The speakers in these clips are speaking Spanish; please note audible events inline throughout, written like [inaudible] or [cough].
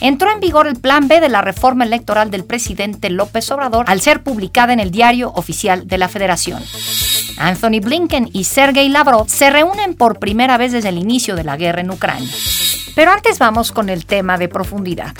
Entró en vigor el Plan B de la reforma electoral del presidente López Obrador al ser publicada en el Diario Oficial de la Federación. Anthony Blinken y Sergei Lavrov se reúnen por primera vez desde el inicio de la guerra en Ucrania. Pero antes vamos con el tema de profundidad.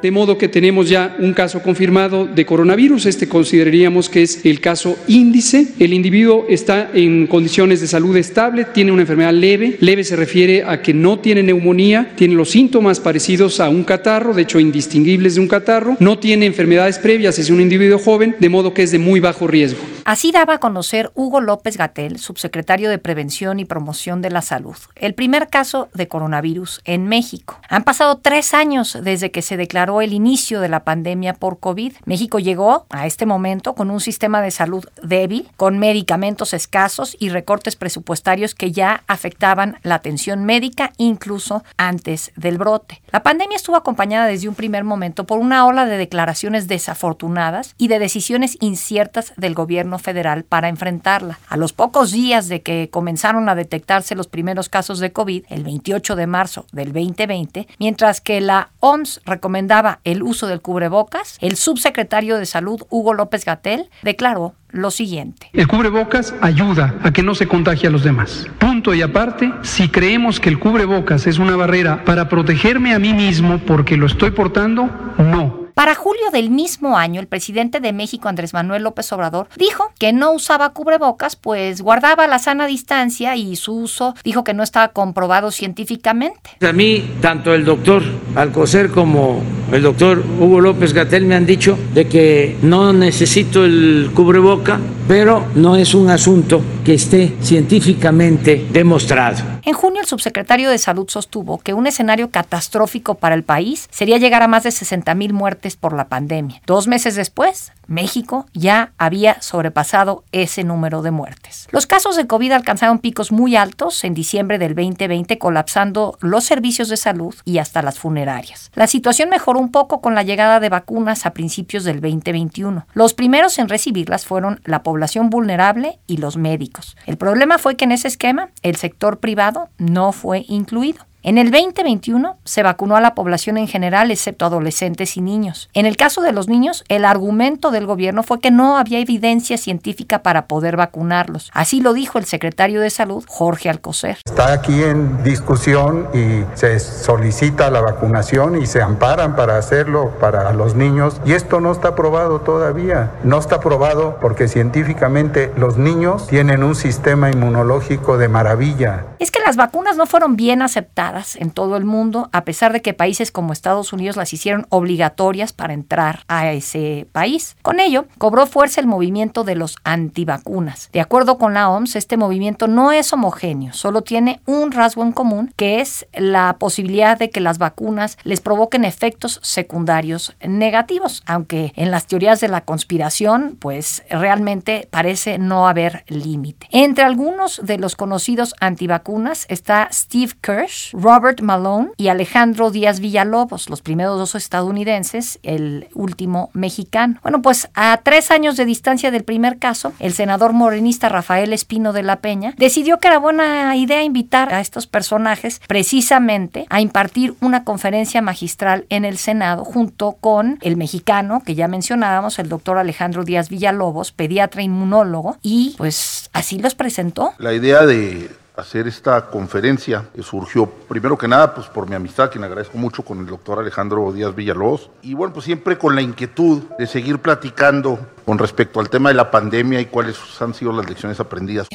De modo que tenemos ya un caso confirmado de coronavirus. Este consideraríamos que es el caso índice. El individuo está en condiciones de salud estable, tiene una enfermedad leve. Leve se refiere a que no tiene neumonía, tiene los síntomas parecidos a un catarro, de hecho indistinguibles de un catarro. No tiene enfermedades previas, es un individuo joven, de modo que es de muy bajo riesgo. Así daba a conocer Hugo López Gatel, subsecretario de Prevención y Promoción de la Salud, el primer caso de coronavirus en México. Han pasado tres años desde que se declaró el inicio de la pandemia por COVID. México llegó a este momento con un sistema de salud débil, con medicamentos escasos y recortes presupuestarios que ya afectaban la atención médica incluso antes del brote. La pandemia estuvo acompañada desde un primer momento por una ola de declaraciones desafortunadas y de decisiones inciertas del gobierno federal para enfrentarla. A los pocos días de que comenzaron a detectarse los primeros casos de COVID, el 28 de marzo del 2020, mientras que la OMS recomendaba el uso del cubrebocas, el subsecretario de Salud, Hugo López Gatel, declaró lo siguiente. El cubrebocas ayuda a que no se contagie a los demás. Punto y aparte, si creemos que el cubrebocas es una barrera para protegerme a mí mismo porque lo estoy portando, no. Para julio del mismo año, el presidente de México, Andrés Manuel López Obrador, dijo que no usaba cubrebocas, pues guardaba la sana distancia y su uso dijo que no estaba comprobado científicamente. A mí, tanto el doctor Alcocer como el doctor Hugo López Gatel me han dicho de que no necesito el cubreboca, pero no es un asunto que esté científicamente demostrado. En junio, el subsecretario de Salud sostuvo que un escenario catastrófico para el país sería llegar a más de 60 mil muertes por la pandemia. Dos meses después, México ya había sobrepasado ese número de muertes. Los casos de COVID alcanzaron picos muy altos en diciembre del 2020, colapsando los servicios de salud y hasta las funerarias. La situación mejoró un poco con la llegada de vacunas a principios del 2021. Los primeros en recibirlas fueron la población vulnerable y los médicos. El problema fue que en ese esquema el sector privado no fue incluido. En el 2021 se vacunó a la población en general, excepto adolescentes y niños. En el caso de los niños, el argumento del gobierno fue que no había evidencia científica para poder vacunarlos. Así lo dijo el secretario de Salud, Jorge Alcocer. Está aquí en discusión y se solicita la vacunación y se amparan para hacerlo para los niños. Y esto no está probado todavía. No está probado porque científicamente los niños tienen un sistema inmunológico de maravilla. Es que las vacunas no fueron bien aceptadas en todo el mundo, a pesar de que países como Estados Unidos las hicieron obligatorias para entrar a ese país. Con ello, cobró fuerza el movimiento de los antivacunas. De acuerdo con la OMS, este movimiento no es homogéneo, solo tiene un rasgo en común, que es la posibilidad de que las vacunas les provoquen efectos secundarios negativos, aunque en las teorías de la conspiración, pues realmente parece no haber límite. Entre algunos de los conocidos antivacunas está Steve Kirsch, Robert Malone y Alejandro Díaz Villalobos, los primeros dos estadounidenses, el último mexicano. Bueno, pues a tres años de distancia del primer caso, el senador morenista Rafael Espino de la Peña decidió que era buena idea invitar a estos personajes precisamente a impartir una conferencia magistral en el Senado junto con el mexicano que ya mencionábamos, el doctor Alejandro Díaz Villalobos, pediatra inmunólogo, y pues así los presentó. La idea de hacer esta conferencia que surgió primero que nada pues por mi amistad, quien agradezco mucho con el doctor Alejandro Díaz Villalobos, y bueno, pues siempre con la inquietud de seguir platicando con respecto al tema de la pandemia y cuáles han sido las lecciones aprendidas.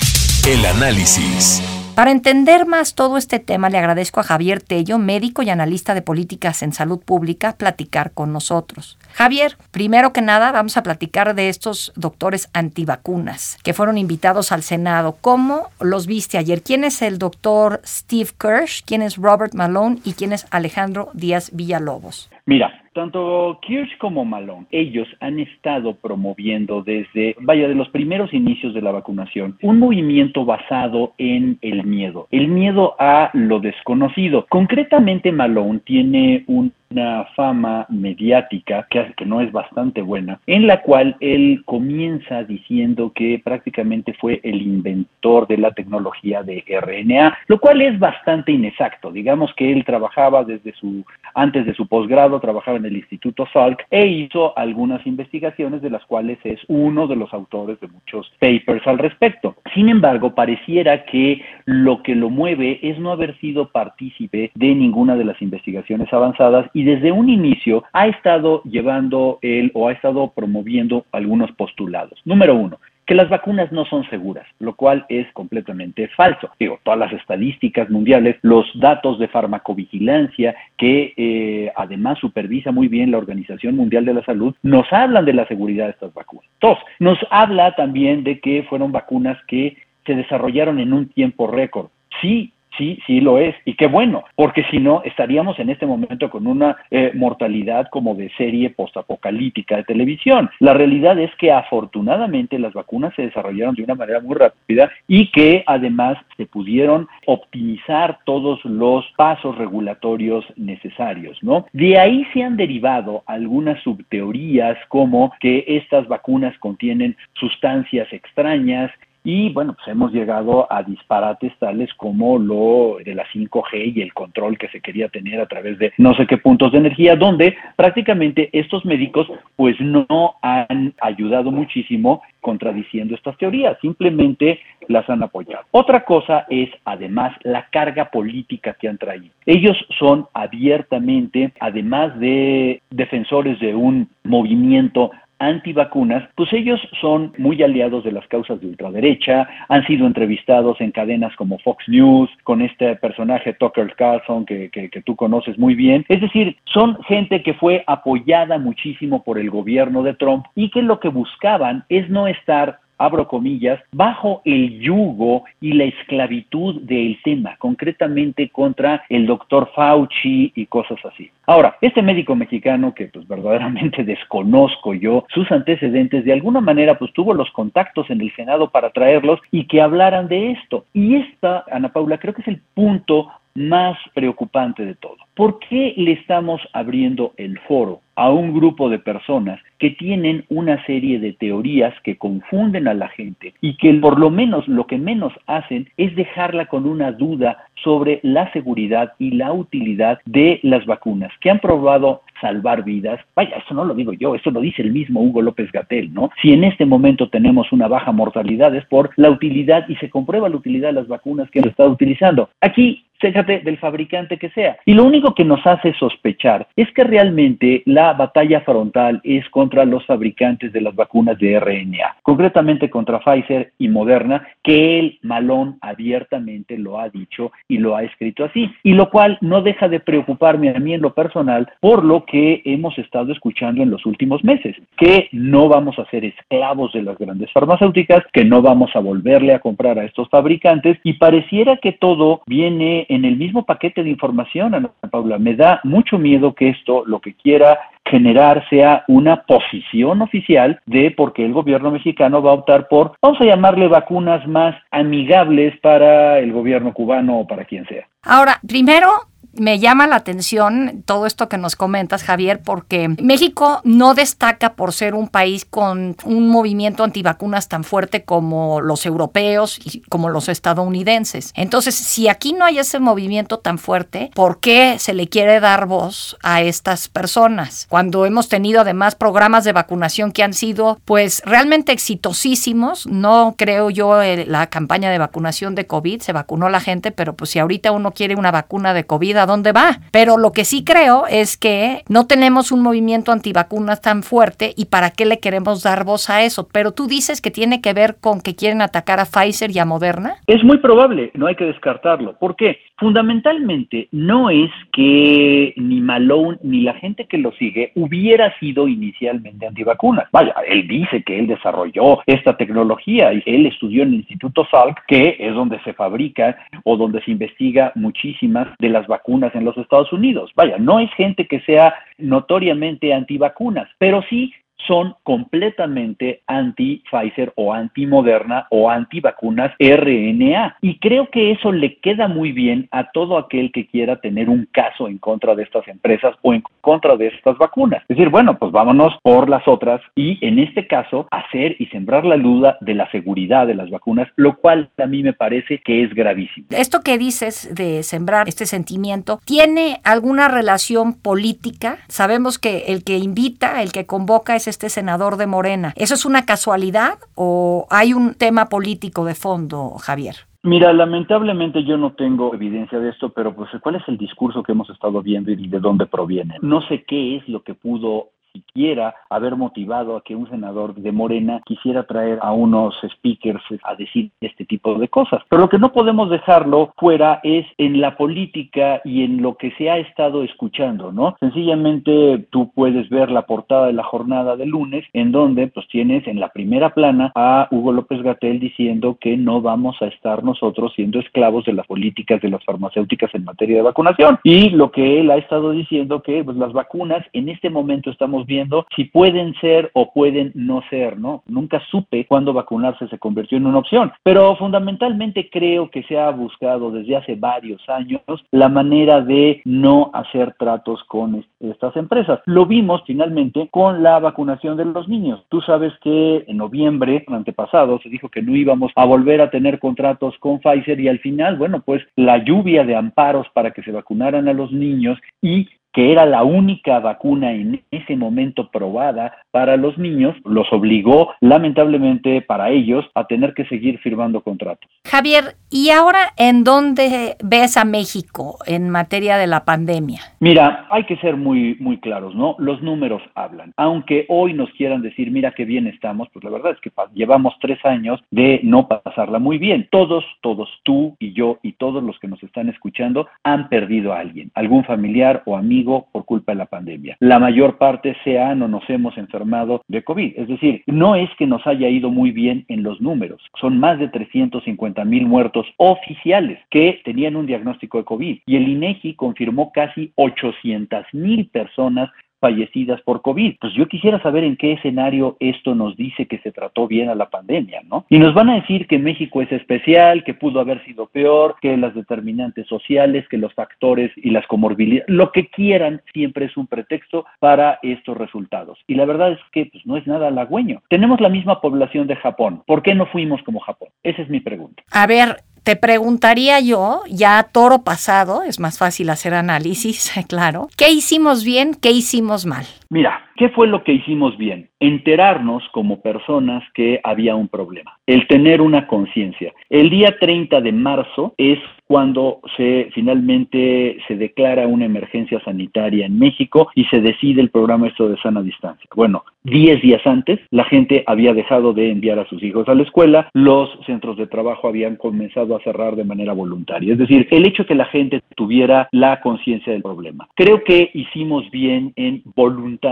El análisis. Para entender más todo este tema, le agradezco a Javier Tello, médico y analista de políticas en salud pública, platicar con nosotros. Javier, primero que nada, vamos a platicar de estos doctores antivacunas que fueron invitados al Senado. ¿Cómo los viste ayer? ¿Quién es el doctor Steve Kirsch? ¿Quién es Robert Malone? ¿Y quién es Alejandro Díaz Villalobos? Mira, Tanto Kirsch como Malone, ellos han estado promoviendo desde, vaya, de los primeros inicios de la vacunación, un movimiento basado en el miedo, el miedo a lo desconocido. Concretamente, Malone tiene un una fama mediática que, que no es bastante buena, en la cual él comienza diciendo que prácticamente fue el inventor de la tecnología de RNA, lo cual es bastante inexacto. Digamos que él trabajaba desde su, antes de su posgrado, trabajaba en el Instituto Salk e hizo algunas investigaciones de las cuales es uno de los autores de muchos papers al respecto. Sin embargo, pareciera que lo que lo mueve es no haber sido partícipe de ninguna de las investigaciones avanzadas y desde un inicio ha estado llevando él o ha estado promoviendo algunos postulados. Número uno, que las vacunas no son seguras, lo cual es completamente falso. Digo, todas las estadísticas mundiales, los datos de farmacovigilancia que eh, además supervisa muy bien la Organización Mundial de la Salud, nos hablan de la seguridad de estas vacunas. Dos, nos habla también de que fueron vacunas que se desarrollaron en un tiempo récord. Sí, Sí, sí lo es. Y qué bueno, porque si no, estaríamos en este momento con una eh, mortalidad como de serie postapocalíptica de televisión. La realidad es que afortunadamente las vacunas se desarrollaron de una manera muy rápida y que además se pudieron optimizar todos los pasos regulatorios necesarios, ¿no? De ahí se han derivado algunas subteorías como que estas vacunas contienen sustancias extrañas y bueno, pues hemos llegado a disparates tales como lo de la 5G y el control que se quería tener a través de no sé qué puntos de energía, donde prácticamente estos médicos pues no han ayudado muchísimo contradiciendo estas teorías, simplemente las han apoyado. Otra cosa es además la carga política que han traído. Ellos son abiertamente, además de defensores de un movimiento antivacunas, pues ellos son muy aliados de las causas de ultraderecha, han sido entrevistados en cadenas como Fox News, con este personaje Tucker Carlson que, que, que tú conoces muy bien. Es decir, son gente que fue apoyada muchísimo por el gobierno de Trump y que lo que buscaban es no estar abro comillas, bajo el yugo y la esclavitud del tema, concretamente contra el doctor Fauci y cosas así. Ahora, este médico mexicano que pues verdaderamente [laughs] desconozco yo sus antecedentes, de alguna manera pues tuvo los contactos en el Senado para traerlos y que hablaran de esto. Y esta, Ana Paula, creo que es el punto más preocupante de todo. ¿Por qué le estamos abriendo el foro a un grupo de personas que tienen una serie de teorías que confunden a la gente y que por lo menos lo que menos hacen es dejarla con una duda sobre la seguridad y la utilidad de las vacunas que han probado salvar vidas. Vaya, eso no lo digo yo, eso lo dice el mismo Hugo López Gatel, ¿no? Si en este momento tenemos una baja mortalidad es por la utilidad y se comprueba la utilidad de las vacunas que han estado utilizando. Aquí fíjate, del fabricante que sea. Y lo único que nos hace sospechar es que realmente la batalla frontal es contra los fabricantes de las vacunas de RNA, concretamente contra Pfizer y Moderna, que el Malón abiertamente lo ha dicho y lo ha escrito así, y lo cual no deja de preocuparme a mí en lo personal por lo que hemos estado escuchando en los últimos meses, que no vamos a ser esclavos de las grandes farmacéuticas, que no vamos a volverle a comprar a estos fabricantes y pareciera que todo viene en el mismo paquete de información, Ana Paula. Me da mucho miedo que esto lo que quiera generar sea una posición oficial de por qué el gobierno mexicano va a optar por, vamos a llamarle vacunas más amigables para el gobierno cubano o para quien sea. Ahora, primero, me llama la atención todo esto que nos comentas, Javier, porque México no destaca por ser un país con un movimiento antivacunas tan fuerte como los europeos y como los estadounidenses. Entonces, si aquí no hay ese movimiento tan fuerte, ¿por qué se le quiere dar voz a estas personas? Cuando hemos tenido además programas de vacunación que han sido pues realmente exitosísimos, no creo yo la campaña de vacunación de COVID, se vacunó la gente, pero pues si ahorita uno quiere una vacuna de COVID, dónde va. Pero lo que sí creo es que no tenemos un movimiento antivacunas tan fuerte y para qué le queremos dar voz a eso. Pero tú dices que tiene que ver con que quieren atacar a Pfizer y a Moderna. Es muy probable, no hay que descartarlo. ¿Por qué? Fundamentalmente no es que ni Malone ni la gente que lo sigue hubiera sido inicialmente antivacunas. Vaya, él dice que él desarrolló esta tecnología y él estudió en el Instituto Salk, que es donde se fabrica o donde se investiga muchísimas de las vacunas vacunas en los Estados Unidos. Vaya, no es gente que sea notoriamente antivacunas, pero sí son completamente anti-Pfizer o anti-Moderna o anti-vacunas RNA. Y creo que eso le queda muy bien a todo aquel que quiera tener un caso en contra de estas empresas o en contra de estas vacunas. Es decir, bueno, pues vámonos por las otras y en este caso hacer y sembrar la duda de la seguridad de las vacunas, lo cual a mí me parece que es gravísimo. Esto que dices de sembrar este sentimiento, ¿tiene alguna relación política? Sabemos que el que invita, el que convoca es este senador de Morena. ¿Eso es una casualidad o hay un tema político de fondo, Javier? Mira, lamentablemente yo no tengo evidencia de esto, pero pues ¿cuál es el discurso que hemos estado viendo y de dónde proviene? No sé qué es lo que pudo siquiera haber motivado a que un senador de Morena quisiera traer a unos speakers a decir este tipo de cosas. Pero lo que no podemos dejarlo fuera es en la política y en lo que se ha estado escuchando, ¿no? Sencillamente tú puedes ver la portada de la jornada de lunes en donde pues tienes en la primera plana a Hugo López Gatel diciendo que no vamos a estar nosotros siendo esclavos de las políticas de las farmacéuticas en materia de vacunación. Y lo que él ha estado diciendo que pues, las vacunas en este momento estamos viendo si pueden ser o pueden no ser, ¿no? Nunca supe cuándo vacunarse se convirtió en una opción, pero fundamentalmente creo que se ha buscado desde hace varios años la manera de no hacer tratos con estas empresas. Lo vimos finalmente con la vacunación de los niños. Tú sabes que en noviembre antepasado se dijo que no íbamos a volver a tener contratos con Pfizer y al final, bueno, pues la lluvia de amparos para que se vacunaran a los niños y que era la única vacuna en ese momento probada para los niños, los obligó lamentablemente para ellos a tener que seguir firmando contratos. Javier, ¿y ahora en dónde ves a México en materia de la pandemia? Mira, hay que ser muy muy claros, ¿no? Los números hablan. Aunque hoy nos quieran decir, mira qué bien estamos, pues la verdad es que llevamos tres años de no pasarla muy bien. Todos, todos, tú y yo y todos los que nos están escuchando han perdido a alguien, algún familiar o amigo por culpa de la pandemia. La mayor parte se han o nos hemos enfermado de COVID. Es decir, no es que nos haya ido muy bien en los números. Son más de 350 mil muertos oficiales que tenían un diagnóstico de COVID. Y el INEGI confirmó casi 800 mil personas fallecidas por COVID. Pues yo quisiera saber en qué escenario esto nos dice que se trató bien a la pandemia, ¿no? Y nos van a decir que México es especial, que pudo haber sido peor, que las determinantes sociales, que los factores y las comorbilidades, lo que quieran, siempre es un pretexto para estos resultados. Y la verdad es que pues, no es nada halagüeño. Tenemos la misma población de Japón. ¿Por qué no fuimos como Japón? Esa es mi pregunta. A ver, te preguntaría yo, ya toro pasado, es más fácil hacer análisis, [laughs] claro, ¿qué hicimos bien, qué hicimos mal? Mira, ¿qué fue lo que hicimos bien? Enterarnos como personas que había un problema, el tener una conciencia. El día 30 de marzo es cuando se finalmente se declara una emergencia sanitaria en México y se decide el programa esto de sana distancia. Bueno, 10 días antes la gente había dejado de enviar a sus hijos a la escuela, los centros de trabajo habían comenzado a cerrar de manera voluntaria. Es decir, el hecho que la gente tuviera la conciencia del problema. Creo que hicimos bien en voluntariamente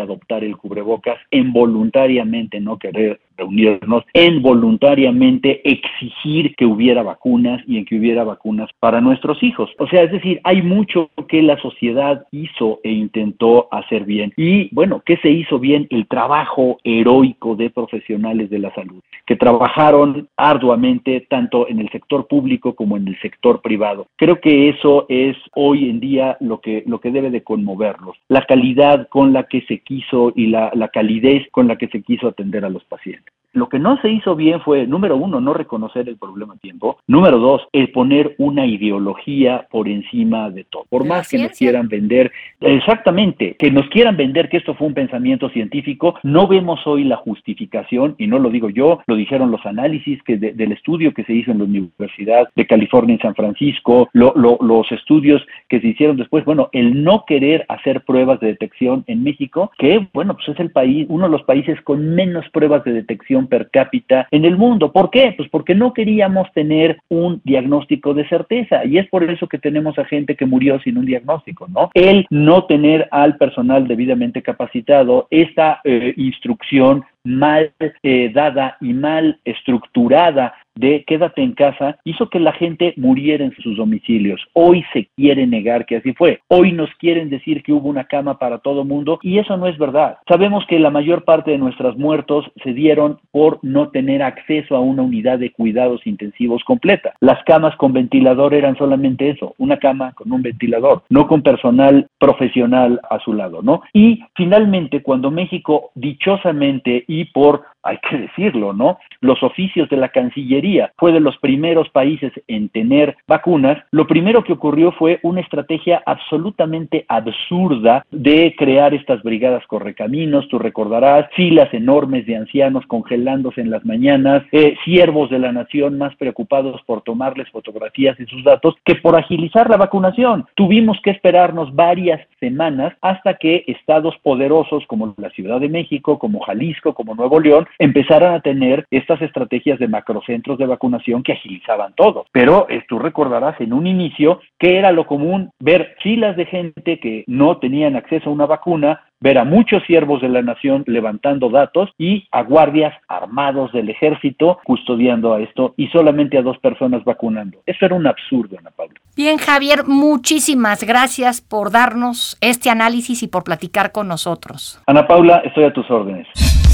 adoptar el cubrebocas, en voluntariamente no querer reunirnos, en voluntariamente exigir que hubiera vacunas y en que hubiera vacunas para nuestros hijos. O sea, es decir, hay mucho que la sociedad hizo e intentó hacer bien. Y bueno, ¿qué se hizo bien? El trabajo heroico de profesionales de la salud, que trabajaron arduamente tanto en el sector público como en el sector privado. Creo que eso es hoy en día lo que, lo que debe de conmoverlos, la calidad con la que se quiso y la, la calidez con la que se quiso atender a los pacientes. Lo que no se hizo bien fue, número uno, no reconocer el problema a tiempo. Número dos, el poner una ideología por encima de todo. Por más que nos quieran vender, exactamente, que nos quieran vender que esto fue un pensamiento científico, no vemos hoy la justificación, y no lo digo yo, lo dijeron los análisis que del estudio que se hizo en la Universidad de California en San Francisco, los estudios que se hicieron después, bueno, el no querer hacer pruebas de detección en México, que bueno, pues es el país, uno de los países con menos pruebas de detección per cápita en el mundo. ¿Por qué? Pues porque no queríamos tener un diagnóstico de certeza y es por eso que tenemos a gente que murió sin un diagnóstico, ¿no? El no tener al personal debidamente capacitado, esta eh, instrucción mal eh, dada y mal estructurada de quédate en casa hizo que la gente muriera en sus domicilios. Hoy se quiere negar que así fue. Hoy nos quieren decir que hubo una cama para todo mundo y eso no es verdad. Sabemos que la mayor parte de nuestros muertos se dieron por no tener acceso a una unidad de cuidados intensivos completa. Las camas con ventilador eran solamente eso, una cama con un ventilador, no con personal profesional a su lado, ¿no? Y finalmente, cuando México dichosamente y por hay que decirlo, ¿no? Los oficios de la Cancillería fue de los primeros países en tener vacunas. Lo primero que ocurrió fue una estrategia absolutamente absurda de crear estas brigadas correcaminos. Tú recordarás filas enormes de ancianos congelándose en las mañanas, eh, siervos de la nación más preocupados por tomarles fotografías y sus datos que por agilizar la vacunación. Tuvimos que esperarnos varias semanas hasta que estados poderosos como la Ciudad de México, como Jalisco, como Nuevo León, empezaran a tener estas estrategias de macrocentros de vacunación que agilizaban todo. Pero eh, tú recordarás en un inicio que era lo común ver filas de gente que no tenían acceso a una vacuna, ver a muchos siervos de la nación levantando datos y a guardias armados del ejército custodiando a esto y solamente a dos personas vacunando. Eso era un absurdo, Ana Paula. Bien, Javier, muchísimas gracias por darnos este análisis y por platicar con nosotros. Ana Paula, estoy a tus órdenes.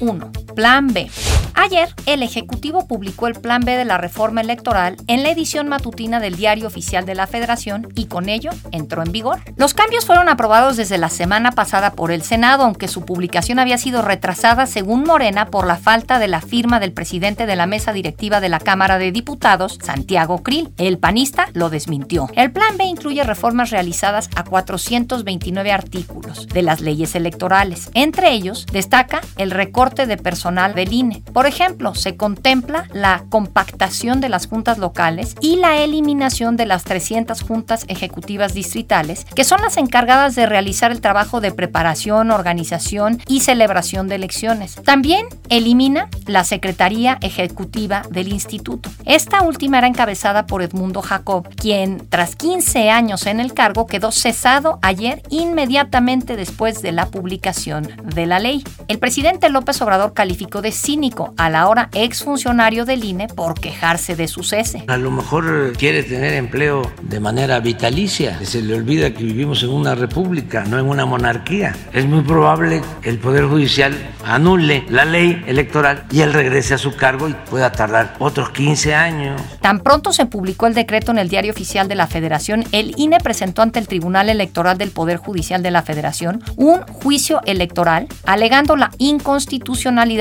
1. Plan B. Ayer, el Ejecutivo publicó el Plan B de la reforma electoral en la edición matutina del Diario Oficial de la Federación y con ello entró en vigor. Los cambios fueron aprobados desde la semana pasada por el Senado, aunque su publicación había sido retrasada, según Morena, por la falta de la firma del presidente de la mesa directiva de la Cámara de Diputados, Santiago Krill. El panista lo desmintió. El Plan B incluye reformas realizadas a 429 artículos de las leyes electorales. Entre ellos, destaca el recorte de personal del INE. Por ejemplo, se contempla la compactación de las juntas locales y la eliminación de las 300 juntas ejecutivas distritales, que son las encargadas de realizar el trabajo de preparación, organización y celebración de elecciones. También elimina la Secretaría Ejecutiva del Instituto. Esta última era encabezada por Edmundo Jacob, quien tras 15 años en el cargo quedó cesado ayer inmediatamente después de la publicación de la ley. El presidente López Obrador calificó de cínico a la hora exfuncionario del INE por quejarse de su cese. A lo mejor quiere tener empleo de manera vitalicia. Se le olvida que vivimos en una república, no en una monarquía. Es muy probable que el Poder Judicial anule la ley electoral y él regrese a su cargo y pueda tardar otros 15 años. Tan pronto se publicó el decreto en el Diario Oficial de la Federación, el INE presentó ante el Tribunal Electoral del Poder Judicial de la Federación un juicio electoral alegando la inconstitucionalidad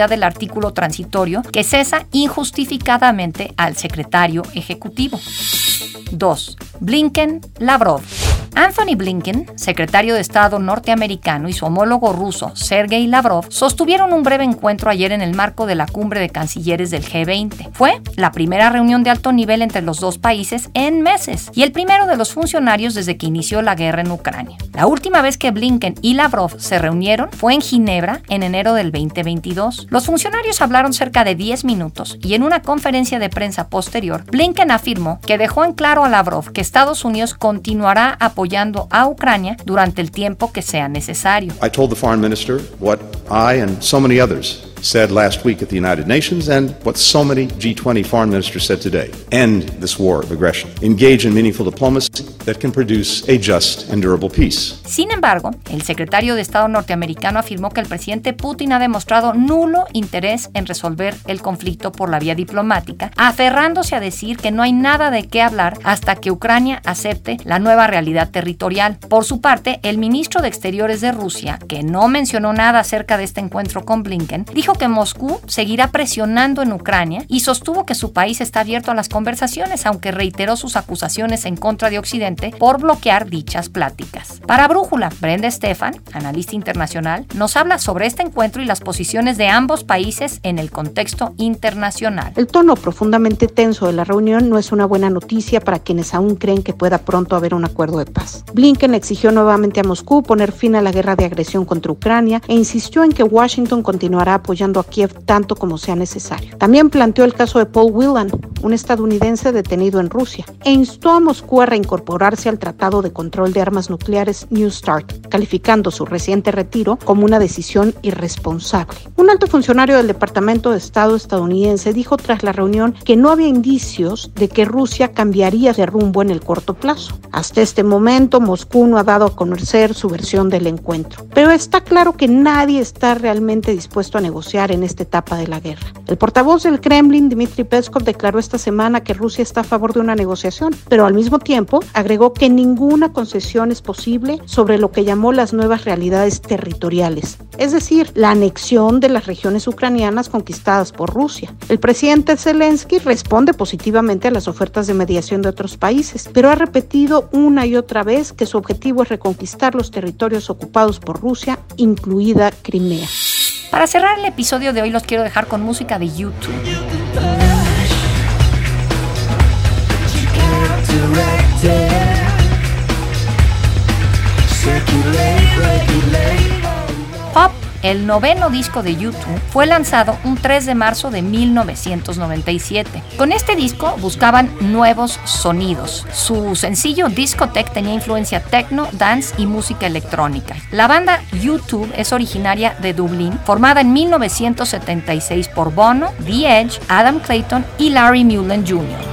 del artículo transitorio que cesa injustificadamente al secretario ejecutivo. 2. Blinken Lavrov. Anthony Blinken, secretario de Estado norteamericano, y su homólogo ruso, Sergei Lavrov, sostuvieron un breve encuentro ayer en el marco de la cumbre de cancilleres del G20. Fue la primera reunión de alto nivel entre los dos países en meses y el primero de los funcionarios desde que inició la guerra en Ucrania. La última vez que Blinken y Lavrov se reunieron fue en Ginebra en enero del 2022. Los funcionarios hablaron cerca de 10 minutos y en una conferencia de prensa posterior, Blinken afirmó que dejó en claro a Lavrov que Estados Unidos continuará apoyando a Ucrania durante el tiempo que sea necesario. I told the foreign minister what I and so many others said last week at the United Nations and what so many G20 foreign ministers said today. End this war of aggression. Engage in meaningful diplomacy that can produce a just and durable peace. Sin embargo, el secretario de Estado norteamericano afirmó que el presidente Putin ha demostrado nulo interés en resolver el conflicto por la vía diplomática, aferrándose a decir que no hay nada de qué hablar hasta que Ucrania acepte la nueva realidad territorial. Por su parte, el ministro de Exteriores de Rusia, que no mencionó nada acerca de este encuentro con Blinken, dijo dijo que Moscú seguirá presionando en Ucrania y sostuvo que su país está abierto a las conversaciones, aunque reiteró sus acusaciones en contra de Occidente por bloquear dichas pláticas. Para Brújula, Brenda Stefan, analista internacional, nos habla sobre este encuentro y las posiciones de ambos países en el contexto internacional. El tono profundamente tenso de la reunión no es una buena noticia para quienes aún creen que pueda pronto haber un acuerdo de paz. Blinken exigió nuevamente a Moscú poner fin a la guerra de agresión contra Ucrania e insistió en que Washington continuará apoyando a Kiev tanto como sea necesario. También planteó el caso de Paul Whelan, un estadounidense detenido en Rusia, e instó a Moscú a reincorporarse al Tratado de Control de Armas Nucleares New START, calificando su reciente retiro como una decisión irresponsable. Un alto funcionario del Departamento de Estado estadounidense dijo tras la reunión que no había indicios de que Rusia cambiaría de rumbo en el corto plazo. Hasta este momento, Moscú no ha dado a conocer su versión del encuentro, pero está claro que nadie está realmente dispuesto a negociar en esta etapa de la guerra. El portavoz del Kremlin, Dmitry Peskov, declaró esta semana que Rusia está a favor de una negociación, pero al mismo tiempo agregó que ninguna concesión es posible sobre lo que llamó las nuevas realidades territoriales, es decir, la anexión de las regiones ucranianas conquistadas por Rusia. El presidente Zelensky responde positivamente a las ofertas de mediación de otros países, pero ha repetido una y otra vez que su objetivo es reconquistar los territorios ocupados por Rusia, incluida Crimea. Para cerrar el episodio de hoy los quiero dejar con música de YouTube. El noveno disco de YouTube, fue lanzado un 3 de marzo de 1997. Con este disco buscaban nuevos sonidos. Su sencillo Discotech tenía influencia techno, dance y música electrónica. La banda YouTube es originaria de Dublín, formada en 1976 por Bono, The Edge, Adam Clayton y Larry Mullen Jr.